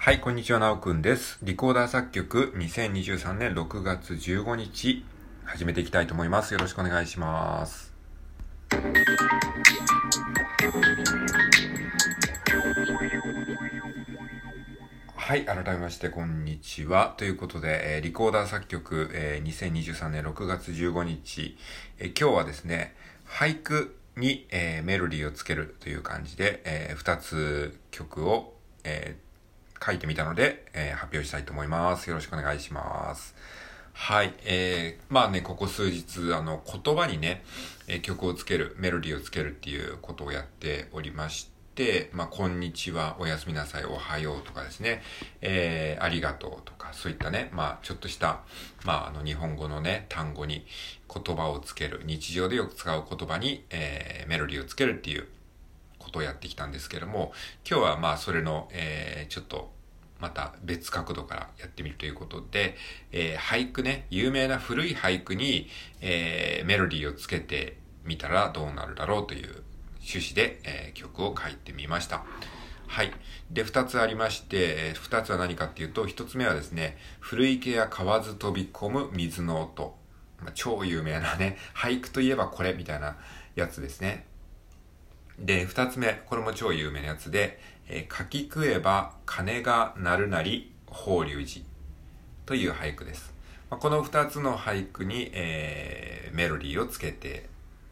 はい、こんにちは、なおくんです。リコーダー作曲2023年6月15日、始めていきたいと思います。よろしくお願いします。はい、改めまして、こんにちは。ということで、えー、リコーダー作曲、えー、2023年6月15日、えー、今日はですね、俳句に、えー、メロディーをつけるという感じで、えー、2つ曲を、えー書いてみたので、えー、発表したいと思います。よろしくお願いします。はい。えー、まあね、ここ数日、あの、言葉にね、え、曲をつける、メロディーをつけるっていうことをやっておりまして、まあ、こんにちは、おやすみなさい、おはようとかですね、えー、ありがとうとか、そういったね、まあ、ちょっとした、まあ、あの、日本語のね、単語に言葉をつける、日常でよく使う言葉に、えー、メロディーをつけるっていうことをやってきたんですけども、今日はまあそれの、えー、ちょっとまた別角度からやってみるということで、えー、俳句ね、有名な古い俳句に、えー、メロディーをつけてみたらどうなるだろうという趣旨で、えー、曲を書いてみました。はい。で、二つありまして、二つは何かっていうと、一つ目はですね、古池や河津飛び込む水の音。まあ、超有名なね、俳句といえばこれみたいなやつですね。で、二つ目、これも超有名なやつで、えー、書き食えば鐘が鳴るなり法隆寺という俳句です。まあ、この二つの俳句に、えー、メロディーをつけて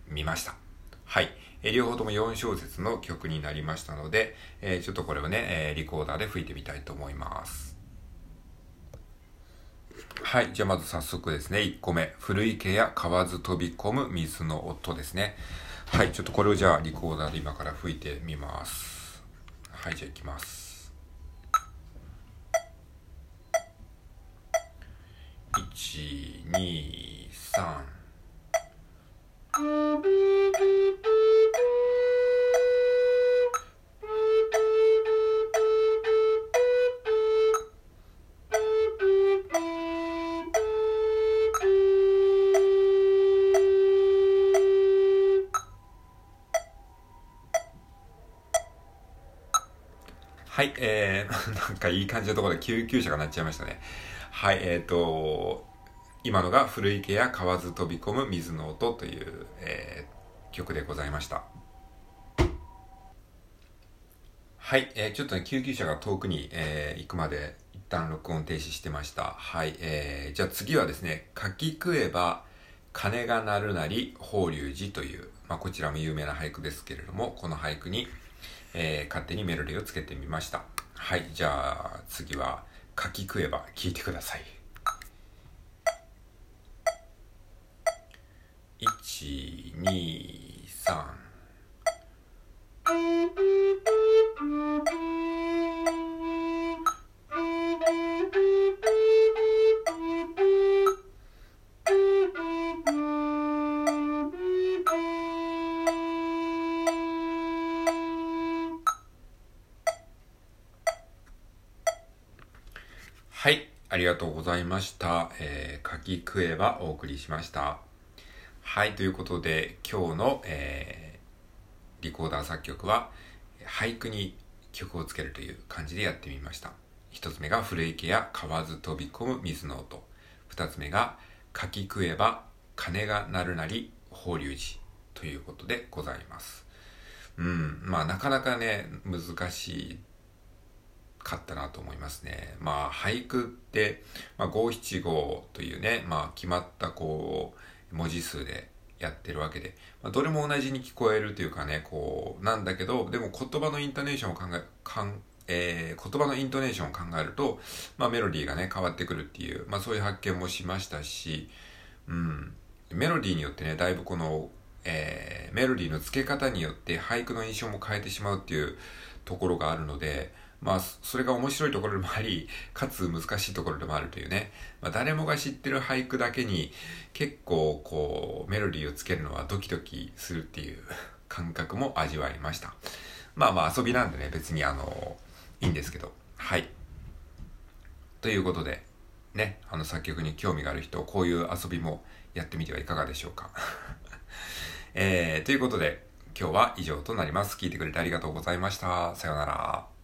みました。はい。えー、両方とも4小節の曲になりましたので、えー、ちょっとこれをね、えー、リコーダーで吹いてみたいと思います。はい。じゃあまず早速ですね、1個目。古池や河津飛び込む水の音ですね。はい、ちょっとこれをじゃあリコーダーで今から吹いてみます。はい、じゃあいきます。123、はい、えー、なんかいい感じのところで救急車が鳴っちゃいましたね。はい、えっ、ー、と、今のが古池や河津飛び込む水の音という、えー、曲でございました。はい、えー、ちょっとね、救急車が遠くに、えー、行くまで一旦録音停止してました。はい、えー、じゃあ次はですね、書き食えば鐘が鳴るなり法隆寺という、まあこちらも有名な俳句ですけれども、この俳句に、えー、勝手にメロディーをつけてみました。はい、じゃあ次は書き食えば聞いてください。1、2、3。はい。ありがとうございました。えー、書き食えばお送りしました。はい。ということで、今日の、えー、リコーダー作曲は、俳句に曲をつけるという感じでやってみました。一つ目が古池や河津飛び込む水の音。二つ目が書き食えば鐘が鳴るなり法隆寺ということでございます。うん。まあなかなかね、難しいかったなと思いますね。まあ、俳句って、まあ、五七五というね、まあ、決まったこう、文字数でやってるわけで、まあ、どれも同じに聞こえるというかね、こう、なんだけど、でも言葉のイントネーションを考え、かんえー、言葉のイントネーションを考えると、まあ、メロディーがね、変わってくるっていう、まあ、そういう発見もしましたし、うん、メロディーによってね、だいぶこの、えー、メロディーの付け方によって俳句の印象も変えてしまうっていうところがあるので、まあ、それが面白いところでもあり、かつ難しいところでもあるというね。まあ、誰もが知ってる俳句だけに、結構、こう、メロディーをつけるのはドキドキするっていう 感覚も味わいました。まあまあ遊びなんでね、別にあの、いいんですけど。はい。ということで、ね、あの作曲に興味がある人、こういう遊びもやってみてはいかがでしょうか。えー、ということで、今日は以上となります。聞いてくれてありがとうございました。さようなら。